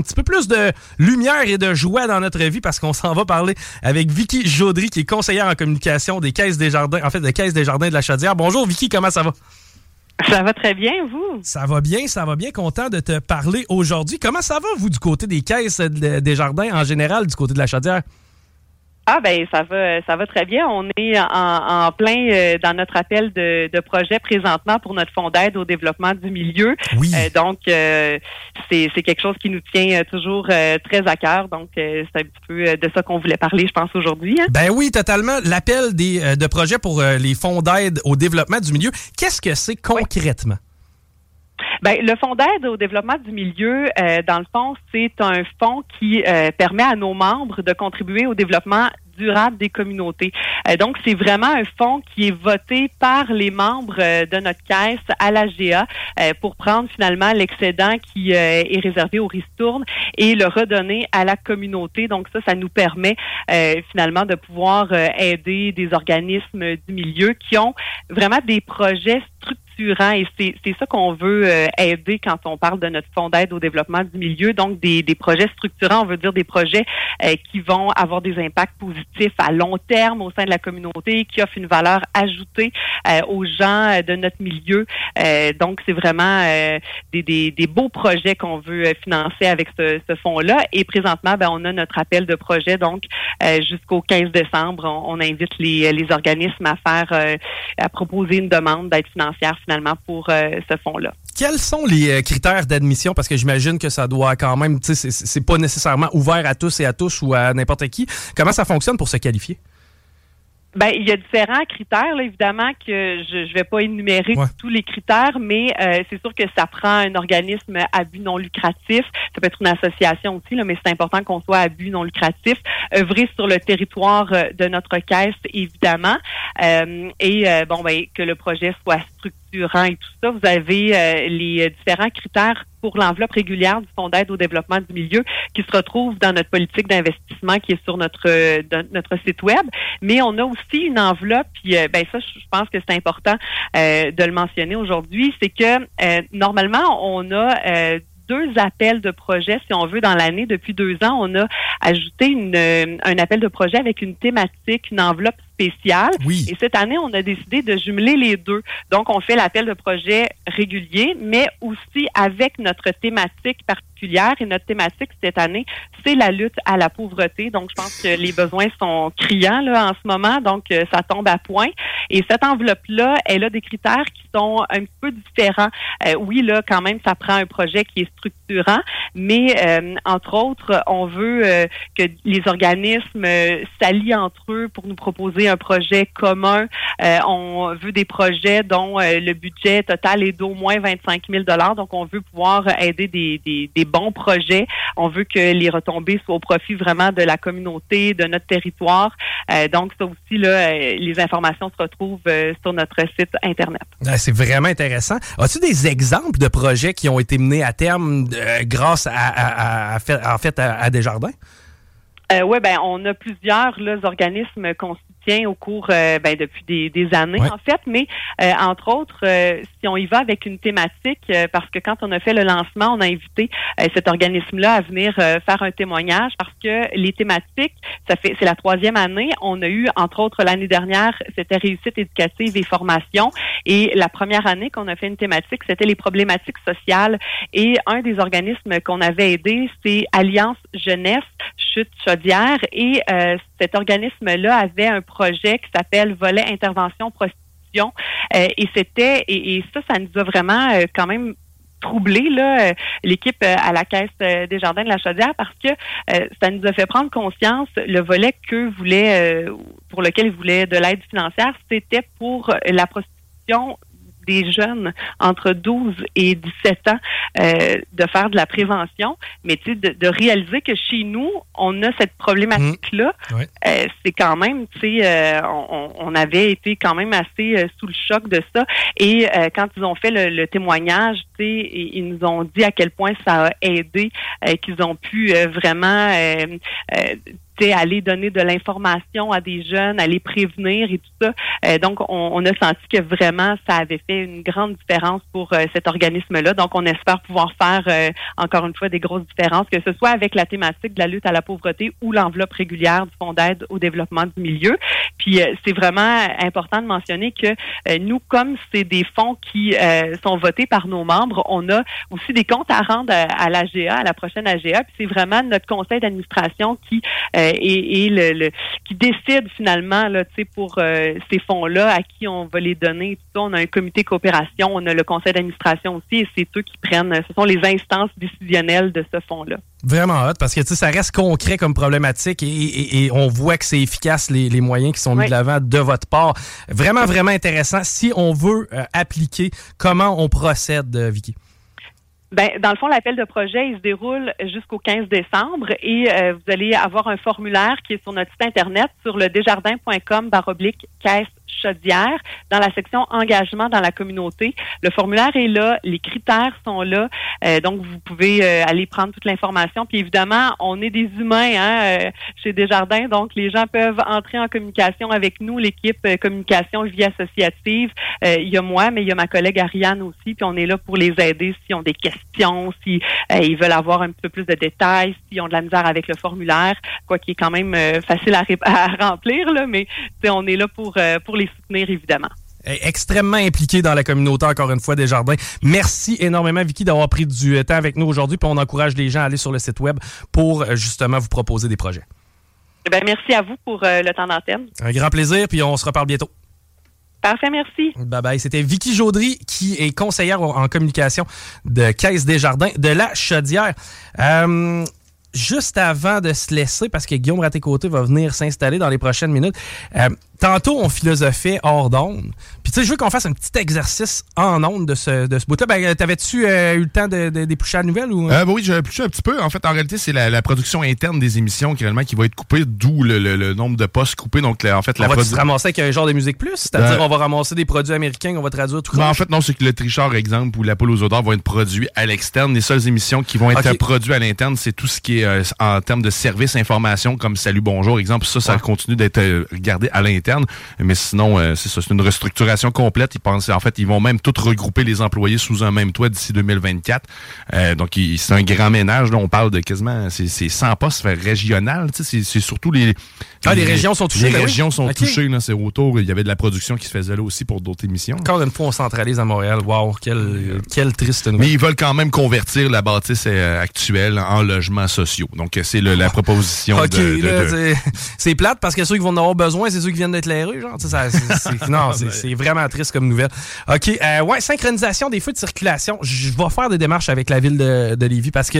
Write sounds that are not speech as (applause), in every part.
Un petit peu plus de lumière et de joie dans notre vie parce qu'on s'en va parler avec Vicky Jaudry qui est conseillère en communication des Caisses des Jardins, en fait des Caisses des Jardins de la Chaudière. Bonjour Vicky, comment ça va? Ça va très bien, vous? Ça va bien, ça va bien. Content de te parler aujourd'hui. Comment ça va, vous, du côté des caisses des jardins en général, du côté de la chaudière? Ah ben ça va ça va très bien. On est en, plein euh, dans notre appel de, de, projet présentement pour notre fonds d'aide au développement du milieu. Oui. Euh, donc euh, c'est quelque chose qui nous tient toujours très à cœur. Donc c'est un petit peu de ça qu'on voulait parler, je pense aujourd'hui. Hein. Ben oui, totalement. L'appel des de projet pour les fonds d'aide au développement du milieu. Qu'est-ce que c'est concrètement? Ben, le fonds d'aide au développement du milieu, euh, dans le fond, c'est un fonds qui euh, permet à nos membres de contribuer au développement durable des communautés. Euh, donc, c'est vraiment un fonds qui est voté par les membres de notre caisse à l'AGA pour prendre finalement l'excédent qui est réservé au ristourne et le redonner à la communauté. Donc, ça, ça nous permet finalement de pouvoir aider des organismes du milieu qui ont vraiment des projets structurés et c'est ça qu'on veut euh, aider quand on parle de notre fonds d'aide au développement du milieu. Donc, des, des projets structurants, on veut dire des projets euh, qui vont avoir des impacts positifs à long terme au sein de la communauté, qui offrent une valeur ajoutée euh, aux gens de notre milieu. donc, c'est vraiment des, des, des, beaux projets qu'on veut financer avec ce, ce fonds-là. Et présentement, ben, on a notre appel de projet. Donc, jusqu'au 15 décembre, on, on, invite les, les organismes à faire, à proposer une demande d'aide financière finalement pour euh, ce fonds-là. Quels sont les euh, critères d'admission? Parce que j'imagine que ça doit quand même, c'est pas nécessairement ouvert à tous et à tous ou à n'importe qui. Comment ça fonctionne pour se qualifier? Ben, il y a différents critères, là, évidemment, que je ne vais pas énumérer tous les critères, mais euh, c'est sûr que ça prend un organisme à but non lucratif. Ça peut être une association aussi, là, mais c'est important qu'on soit à but non lucratif. œuvrer sur le territoire de notre caisse, évidemment. et bon, ben, que le projet soit structuré et tout ça, vous avez euh, les euh, différents critères pour l'enveloppe régulière du Fonds d'aide au développement du milieu qui se retrouve dans notre politique d'investissement qui est sur notre euh, notre site web. Mais on a aussi une enveloppe, puis ben ça, je pense que c'est important de le mentionner aujourd'hui, c'est que normalement on a deux appels de projet, si on veut, dans l'année. Depuis deux ans, on a ajouté une, un appel de projet avec une thématique, une enveloppe spéciale. Et cette année, on a décidé de jumeler les deux. Donc, on fait l'appel de projet régulier, mais aussi avec notre thématique particulière. Et notre thématique cette année, c'est la lutte à la pauvreté. Donc, je pense que les besoins sont criants là, en ce moment. Donc, euh, ça tombe à point. Et cette enveloppe-là, elle a des critères qui sont un peu différents. Euh, oui, là, quand même, ça prend un projet qui est structurant, mais euh, entre autres, on veut que les organismes s'allient entre eux pour nous proposer un projet commun. Euh, on veut des projets dont euh, le budget total est d'au moins 25 000 Donc, on veut pouvoir aider des, des, bons projets. On veut que les retombées soient au profit vraiment de la communauté, de notre territoire. Euh, donc, ça aussi, là, les informations se retrouvent sur notre site Internet. C'est vraiment intéressant. As-tu des exemples de projets qui ont été menés à terme grâce à, en fait, à, Desjardins? Euh, oui, ben on a plusieurs là, organismes qu'on soutient au cours euh, ben, depuis des, des années en fait, mais euh, entre autres, euh, si on y va avec une thématique, parce que quand on a fait le lancement, on a invité cet organisme-là à venir faire un témoignage parce que les thématiques, ça fait c'est la troisième année. On a eu entre autres l'année dernière, c'était réussite éducative et formation, et la première année qu'on a fait une thématique, c'était les problématiques sociales. Et un des organismes qu'on avait aidé, c'est Alliance Jeunesse Chute Chaudière, et cet organisme-là avait un projet qui s'appelle Volet Intervention Prostitution. et c'était, et, ça, ça nous a vraiment quand même troublé là l'équipe à la caisse des jardins de la Chaudière parce que ça nous a fait prendre conscience le volet que voulait pour lequel ils voulaient de l'aide financière c'était pour la prostitution des jeunes entre 12 et 17 ans euh, de faire de la prévention, mais tu sais, de, réaliser que chez nous, on a cette problématique-là, mmh. euh, c'est quand même, tu sais, euh, on, avait été quand même assez sous le choc de ça. Et quand ils ont fait le, témoignage, tu sais, ils nous ont dit à quel point ça a aidé, qu'ils ont pu vraiment aller donner de l'information à des jeunes, aller prévenir et tout ça. Euh, donc, on, a senti que vraiment, ça avait fait une grande différence pour euh, cet organisme-là. Donc, on espère pouvoir faire, euh, encore une fois, des grosses différences, que ce soit avec la thématique de la lutte à la pauvreté ou l'enveloppe régulière du Fonds d'aide au développement du milieu. Puis, c'est vraiment important de mentionner que nous, comme c'est des fonds qui sont votés par nos membres, on a aussi des comptes à rendre à, à l'AGA, à la prochaine AGA. Puis, c'est vraiment notre conseil d'administration qui et, le, qui décide finalement là, pour euh, ces fonds-là, à qui on va les donner. On a un comité coopération, on a le conseil d'administration aussi, et c'est eux qui prennent, ce sont les instances décisionnelles de ce fonds-là. Vraiment hot, parce que ça reste concret comme problématique et, on voit que c'est efficace les, moyens qui sont mis de l'avant de votre part. Vraiment, vraiment intéressant. Si on veut euh, appliquer, comment on procède, euh, Vicky? Ben, dans le fond, l'appel de projet, se déroule jusqu'au 15 décembre et euh, vous allez avoir un formulaire qui est sur notre site internet sur le desjardins.com baroblique caisse Chaudière dans la section engagement dans la communauté. Le formulaire est là, les critères sont là, euh, donc vous pouvez euh, aller prendre toute l'information. Puis évidemment, on est des humains hein, euh, chez Desjardins, donc les gens peuvent entrer en communication avec nous, l'équipe communication vie associative. il y a moi, mais il y a ma collègue Ariane aussi, puis on est là pour les aider s'ils ont des questions, si ils veulent avoir un peu plus de détails, s'ils ont de la misère avec le formulaire, quoi qui est quand même facile à, (laughs) à remplir, là, mais on est là pour pour les soutenir, évidemment extrêmement impliqué dans la communauté, encore une fois, des jardins. Merci énormément, Vicky, d'avoir pris du temps avec nous aujourd'hui. Puis on encourage les gens à aller sur le site web pour euh, justement vous proposer des projets. Eh bien, merci à vous pour euh, le temps d'antenne. Un grand plaisir, puis on se reparle bientôt. Parfait, merci. Bye bye. C'était Vicky Jaudry, qui est conseillère en communication de Caisse des Jardins de la Chaudière. Euh, juste avant de se laisser, parce que Guillaume Raté-Côté va venir s'installer dans les prochaines minutes, tantôt, on philosophait hors d'onde. Puis, tu sais, je veux qu'on fasse un petit exercice en onde de ce, de ce bout-là. Ben, t'avais-tu euh, eu le temps de, de, d'éplucher la nouvelle ou? Euh, ben oui, j'ai épluché un petit peu. En fait, en réalité, c'est la, production interne des émissions qui, réellement, qui va être coupée, d'où le, le, nombre de postes coupés. Donc, en fait, on va se ramasser avec un genre de musique plus? C'est-à-dire, ben- on va ramasser des produits américains qu'on va traduire tout ben, En fait, non, c'est que le Trichard, exemple, ou la poule aux odeurs vont être produits à l'externe. Les seules émissions qui vont être produites à l'interne, c'est tout ce qui est euh, en termes de services, information, comme Salut, bonjour, exemple. Ça, ça continue d'être regardé à l'interne. Mais sinon, euh, c'est une restructuration complète. Ils pensent, en fait, ils vont même tout regrouper les employés sous un même toit d'ici 2024. Euh, donc, c'est un grand ménage. Là, on parle de quasiment, c'est 100 postes régional. C'est surtout les, ah, les, régions sont touchées. Les ben régions sont touchées. C'est autour. Il y avait de la production qui se faisait là aussi pour d'autres émissions. Encore une fois, on centralise à Montréal. Wow, quelle, quelle triste nouvelle. Mais ils veulent quand même convertir la bâtisse euh, actuelle en logements sociaux. Donc, c'est la proposition de, C'est plate parce que ceux qui vont en avoir besoin, c'est ceux qui viennent d'être les rues. Genre, (laughs) non, c'est vraiment triste comme nouvelle. OK. Euh, ouais, synchronisation des feux de circulation. Je vais faire des démarches avec la ville de, de Lévis parce que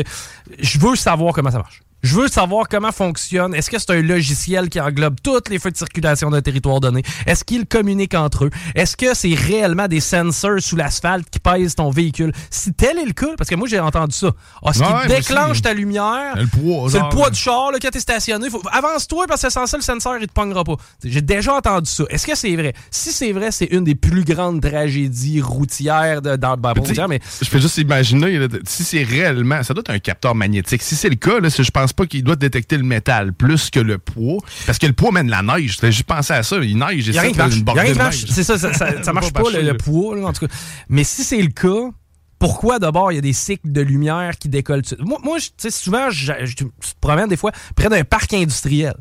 je veux savoir comment ça marche. Je veux savoir comment fonctionne. Est-ce que c'est un logiciel qui englobe toutes les feux de circulation d'un territoire donné? Est-ce qu'ils communiquent entre eux? Est-ce que c'est réellement des sensors sous l'asphalte qui pèsent ton véhicule? Si tel est le cas, parce que moi j'ai entendu ça. Ah, ce qui déclenche ta lumière, c'est le poids du char là, quand t'es stationné. Avance-toi parce que sans ça, le sensor, il te pognera pas. J'ai déjà entendu ça. Est-ce que c'est vrai? Si c'est vrai, c'est une des plus grandes tragédies routières de, dans le mais Je peux juste imaginer, si c'est réellement... Ça doit être un capteur magnétique. Si c'est le cas, là, je pense pas qu'il doit détecter le métal plus que le poids. Parce que le poids mène la neige. J'ai pensé à ça. Il neige. Il y a rien qui marche. C'est ça, ça, ça, (laughs) marche pas, le, poids, en tout cas. Mais si c'est le cas, pourquoi d'abord il y a des cycles de lumière qui décollent Moi, moi souvent, je, je, te promène des fois près d'un parc industriel.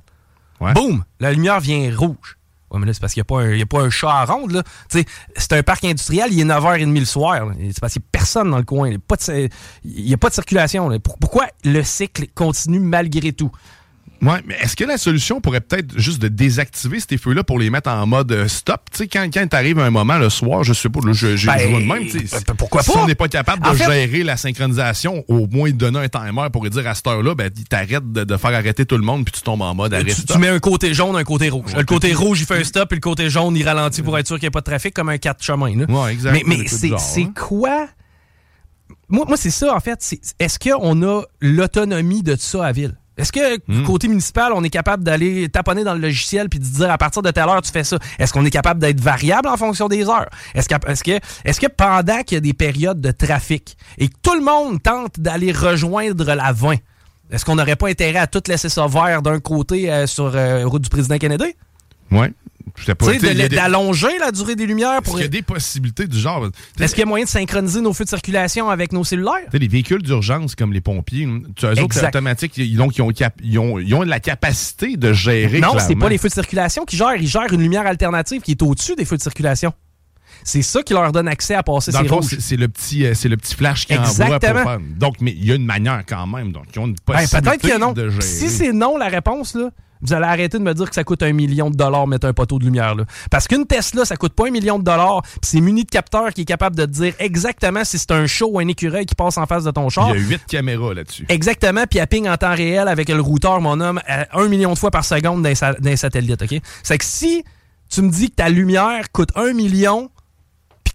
Boum! La lumière vient rouge. Ouais, mais là, c'est parce qu'il n'y a, pas un chat à ronde. C'est un parc industriel, il est 9h30 le soir. C'est parce qu'il n'y a personne dans le coin. Il n'y a, pas de circulation. Pourquoi le cycle continue malgré tout? Ouais, mais est-ce que la solution pourrait peut-être juste de désactiver ces feux-là pour les mettre en mode euh, stop? Tu sais, quand, quand t'arrives un moment le soir, je sais pas, là, je, je, Ben, de même. sais, ben, pourquoi si pas? on n'est pas capable En de fait- gérer la synchronisation, au moins donner un timer pour dire à cette heure-là, ben, t'arrêtes de, de faire arrêter tout le monde puis tu tombes en mode arrêt Tu, tu mets un côté jaune, un côté rouge. Ouais, le côté puis- rouge, il fait un stop, et le côté jaune, il ralentit pour être sûr qu'il n'y a pas de trafic, comme un 4 chemin. Là. Ouais, exact. Mais, c'est hein. quoi? Moi, moi c'est ça, en fait. Est-ce qu'on a l'autonomie de ça à ville? Est-ce que, Hmm. côté municipal, on est capable d'aller taponner dans le logiciel puis de dire à partir de telle heure, tu fais ça? Est-ce qu'on est capable d'être variable en fonction des heures? Est-ce que, est-ce que, est-ce que pendant qu'il y a des périodes de trafic et que tout le monde tente d'aller rejoindre la 20, est-ce qu'on n'aurait pas intérêt à tout laisser ça vert d'un côté euh, sur euh, route du président Kennedy? Ouais. Pas. Des- d'allonger la durée des lumières Est-ce pour. qu'il y a des possibilités du genre. Est-ce qu'il y a moyen de synchroniser nos feux de circulation avec nos cellulaires? Tu sais, les véhicules d'urgence comme les pompiers, tu eux autres, c'est Exact. automatique. Ils, donc, ils, ont, ils, ont, ils ont la capacité de gérer. Non, c'est pas les feux de circulation qui gèrent. Ils gèrent une lumière alternative qui est au-dessus des feux de circulation. C'est ça qui leur donne accès à passer Dans ces rouges. c'est le petit, euh, c'est le petit flash qui envoie pour faire. Donc, mais il y a une manière quand même. Donc, ils ont une Ben, possibilité Peut-être que non. de gérer. Si c'est non la réponse, là, vous allez arrêter de me dire que ça coûte un million de dollars mettre un poteau de lumière. Là. Parce qu'une Tesla, ça coûte pas un million de dollars, puis c'est muni de capteurs qui est capable de te dire exactement si c'est un chat ou un écureuil qui passe en face de ton char. il y a huit caméras là-dessus. Exactement, puis elle ping en temps réel avec le routeur, mon homme, à un million de fois par seconde d'un sa- d'un satellite, OK? C'est que si tu me dis que ta lumière coûte un million,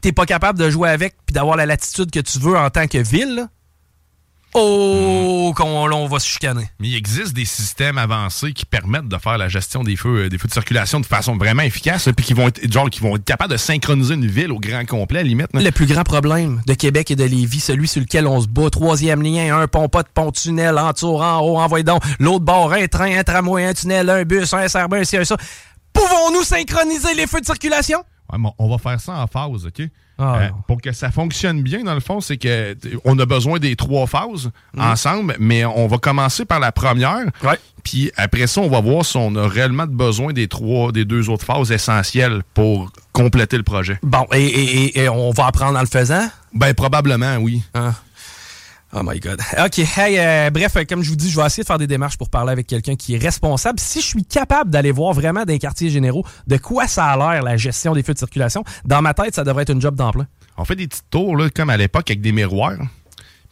t'es pas capable de jouer avec, puis d'avoir la latitude que tu veux en tant que ville, là, oh, qu'on là, on va se chicaner. Mais il existe des systèmes avancés qui permettent de faire la gestion des feux, euh, des feux de circulation de façon vraiment efficace, puis qui vont être genre qui vont être capables de synchroniser une ville au grand complet, à la limite. Le plus grand problème de Québec et de Lévis, celui sur lequel on se bat, troisième lien, un pont, pas de pont, tunnel, en tour, en haut, envoyez donc, l'autre bord, un train, un tramway, un tunnel, un bus, un SRB, un ci, un ça. Pouvons-nous synchroniser les feux de circulation? Ouais, mais on va faire ça en phase, OK? Ah, Euh, pour que ça fonctionne bien, dans le fond, c'est que t- on a besoin des trois phases ensemble, mais on va commencer par la première. Ouais. Puis après ça, on va voir si on a réellement besoin des trois, des deux autres phases essentielles pour compléter le projet. Bon, et, et- et- et on va apprendre en le faisant? Ben probablement, oui. Hein? Oh my God. OK. Hey, euh, bref, euh, comme je vous dis, je vais essayer de faire des démarches pour parler avec quelqu'un qui est responsable. Si je suis capable d'aller voir vraiment les quartiers généraux de quoi ça a l'air, la gestion des feux de circulation, dans ma tête, ça devrait être une job d'emploi. On fait des petites tours, là, comme à l'époque, avec des miroirs.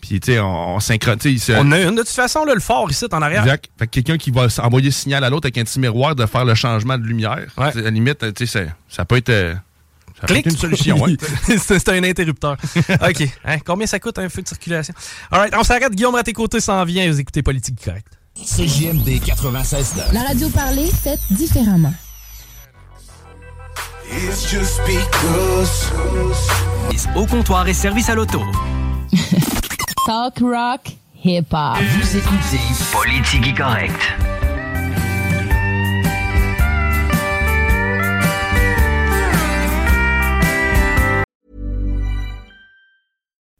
Puis, tu sais, on, on synchronise. On a une de toute façon, là, le fort ici, en arrière. Exact. Fait que quelqu'un qui va envoyer le signal à l'autre avec un petit miroir de faire le changement de lumière. Ouais. À la limite, tu sais, ça, ça peut être, être une solution. ouais. (laughs) c'est c'est un interrupteur. (laughs) OK. Hein, combien ça coûte un feu de circulation? All right, on s'arrête. Guillaume Raté-Côté s'en vient. Vous écoutez Politique Correct. CJMD 96 La radio parlée, faite différemment. It's just because. Au comptoir et service à l'auto. (laughs) Talk rock, hip hop. Vous écoutez Politique correct.